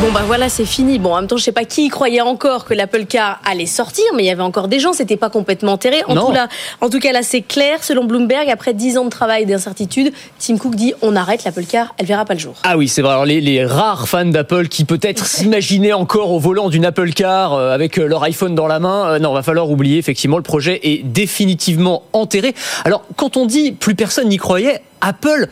Bon bah voilà, c'est fini. Bon, en même temps, je sais pas qui y croyait encore que l'Apple Car allait sortir, mais il y avait encore des gens, c'était pas complètement enterré. En Non. tout, là, en tout cas, là, c'est clair. Selon Bloomberg, après 10 ans de travail et d'incertitude, Tim Cook dit on arrête l'Apple Car, elle verra pas le jour. Ah oui, c'est vrai. Alors les, les rares fans d'Apple qui peut-être s'imaginaient encore au volant d'une Apple Car euh, avec euh, leur iPhone dans la main, euh, non, va falloir oublier. Effectivement, le projet est définitivement enterré. Alors quand on dit plus personne n'y croyait, Apple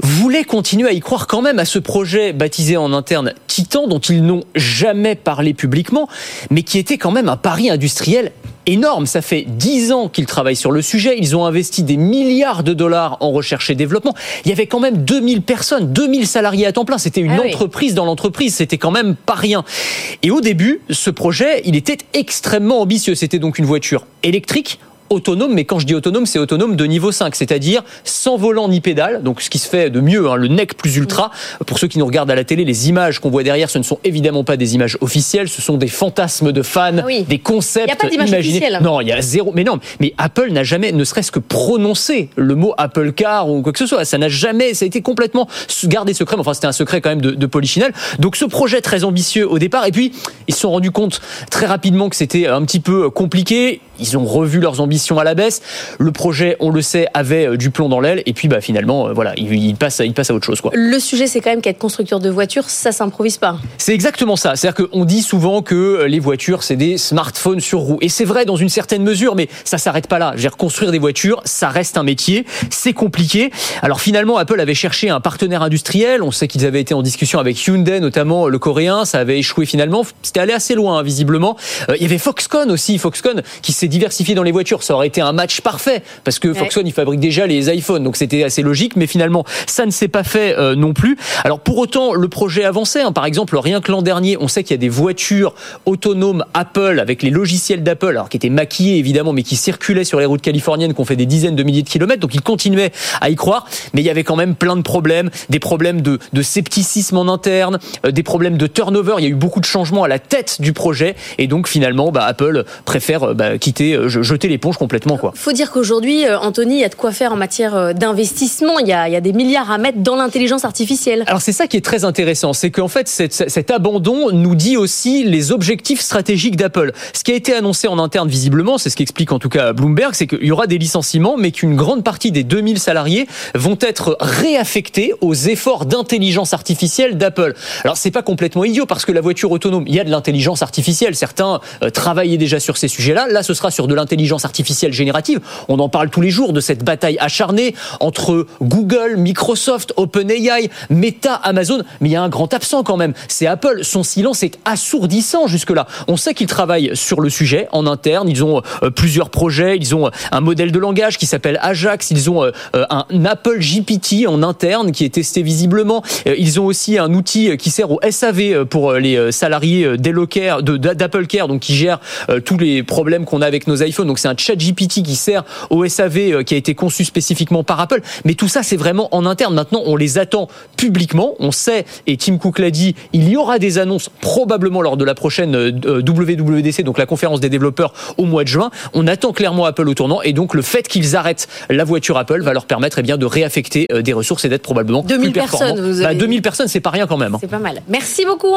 voulait continuer à y croire quand même à ce projet baptisé en interne Titan, dont ils n'ont jamais parlé publiquement, mais qui était quand même un pari industriel énorme. Ça fait 10 ans qu'ils travaillent sur le sujet. Ils ont investi des milliards de dollars en recherche et développement. Il y avait quand même 2000 personnes, 2000 salariés à temps plein. C'était une Ah oui. entreprise dans l'entreprise. C'était quand même pas rien. Et au début, ce projet, il était extrêmement ambitieux. C'était donc une voiture électrique autonome, mais quand je dis autonome, c'est autonome de niveau 5, c'est-à-dire sans volant ni pédale, donc ce qui se fait de mieux, hein, le NEC plus ultra. Pour ceux qui nous regardent à la télé, les images qu'on voit derrière, ce ne sont évidemment pas des images officielles, ce sont des fantasmes de fans, oui. des concepts Il y a pas imaginés. officielle. Non, il y a zéro. Mais non, mais Apple n'a jamais, ne serait-ce que prononcé le mot Apple Car ou quoi que ce soit. Ça n'a jamais, ça a été complètement gardé secret. Mais Enfin, c'était un secret quand même de, de Polichinelle. Donc, ce projet très ambitieux au départ. Et puis, ils se sont rendus compte très rapidement que c'était un petit peu compliqué. Ils ont revu leurs ambitions à la baisse. Le projet, on le sait, avait euh, du plomb dans l'aile. Et puis, bah, finalement, euh, voilà, il, il passe, il passe à autre chose, quoi. Le sujet, c'est quand même qu'être constructeur de voitures, ça s'improvise pas. C'est exactement ça. C'est-à-dire qu'on dit souvent que euh, les voitures, c'est des smartphones sur roues. Et c'est vrai dans une certaine mesure, mais ça s'arrête pas là. Je veux dire, construire des voitures, ça reste un métier. C'est compliqué. Alors finalement, Apple avait cherché un partenaire industriel. On sait qu'ils avaient été en discussion avec Hyundai, notamment le coréen. Ça avait échoué finalement. C'était allé assez loin, hein, visiblement. Il y avait Foxconn aussi. Foxconn qui s'est diversifié dans les voitures. Ça aurait été un match parfait. Parce que Foxconn, il fabrique déjà les iPhones. Donc c'était assez logique. Mais finalement, ça ne s'est pas fait euh, non plus. Alors pour autant, le projet avançait. hein. Par exemple, rien que l'an dernier, on sait qu'il y a des voitures autonomes Apple avec les logiciels d'Apple, alors qui étaient maquillés évidemment, mais qui circulaient sur les routes californiennes, qui ont fait des dizaines de milliers de kilomètres. Donc ils continuaient à y croire, mais il y avait quand même plein de problèmes, des problèmes de, de scepticisme en interne, euh, des problèmes de turnover. Il y a eu beaucoup de changements à la tête du projet, et donc finalement, bah, Apple préfère euh, bah, quitter, euh, jeter l'éponge complètement, quoi. Faut dire qu'aujourd'hui, euh, Anthony, il y a de quoi faire en matière euh, d'investissement. Il y a, il y a des milliards à mettre dans l'intelligence artificielle. Alors c'est ça qui est très intéressant, c'est qu'en fait cette- cet abandon nous dit aussi les objectifs stratégiques d'Apple. Ce qui a été annoncé en interne visiblement, c'est ce qu'explique en tout cas Bloomberg, c'est qu'il y aura des licenciements, mais qu'une grande partie des 2000 salariés vont être réaffectés aux efforts d'intelligence artificielle d'Apple. Alors c'est pas complètement idiot parce que la voiture autonome, il y a de l'intelligence artificielle. Certains euh, travaillaient déjà sur ces sujets-là. Là, ce sera sur de l'intelligence artificielle générative. On en parle tous les jours de cette bataille acharnée entre Google, Microsoft, OpenAI, Meta, Amazon. Mais il y a un grand absent quand même. C'est Apple. Son silence est assourdissant jusque-là. On sait qu'ils travaillent sur le sujet en interne. Ils ont euh, plusieurs projets. Ils ont euh, un modèle de langage qui s'appelle Ajax. Ils ont euh, un Apple GPT en interne qui est testé visiblement. Ils ont aussi un outil qui sert au SAV pour les salariés d'Apple Care, donc qui gère tous les problèmes qu'on a avec nos iPhones. Donc c'est un chat GPT qui sert au SAV euh, qui a été conçu spécifiquement par Apple. Mais tout ça, c'est vraiment en interne. Maintenant, on les attend publiquement. On sait, et Tim Cook l'a dit, il y aura des annonces probablement lors de la prochaine euh, WWDC, donc la conférence des développeurs au mois de juin. On attend clairement Apple au tournant. Et donc le fait qu'ils arrêtent la voiture Apple va leur permettre eh bien, de réaffecter euh, des ressources et d'être probablement 2000 plus performants. personnes, vous Bah, avez- 2000 personnes, c'est pas rien quand même. hein. C'est pas mal. Merci beaucoup.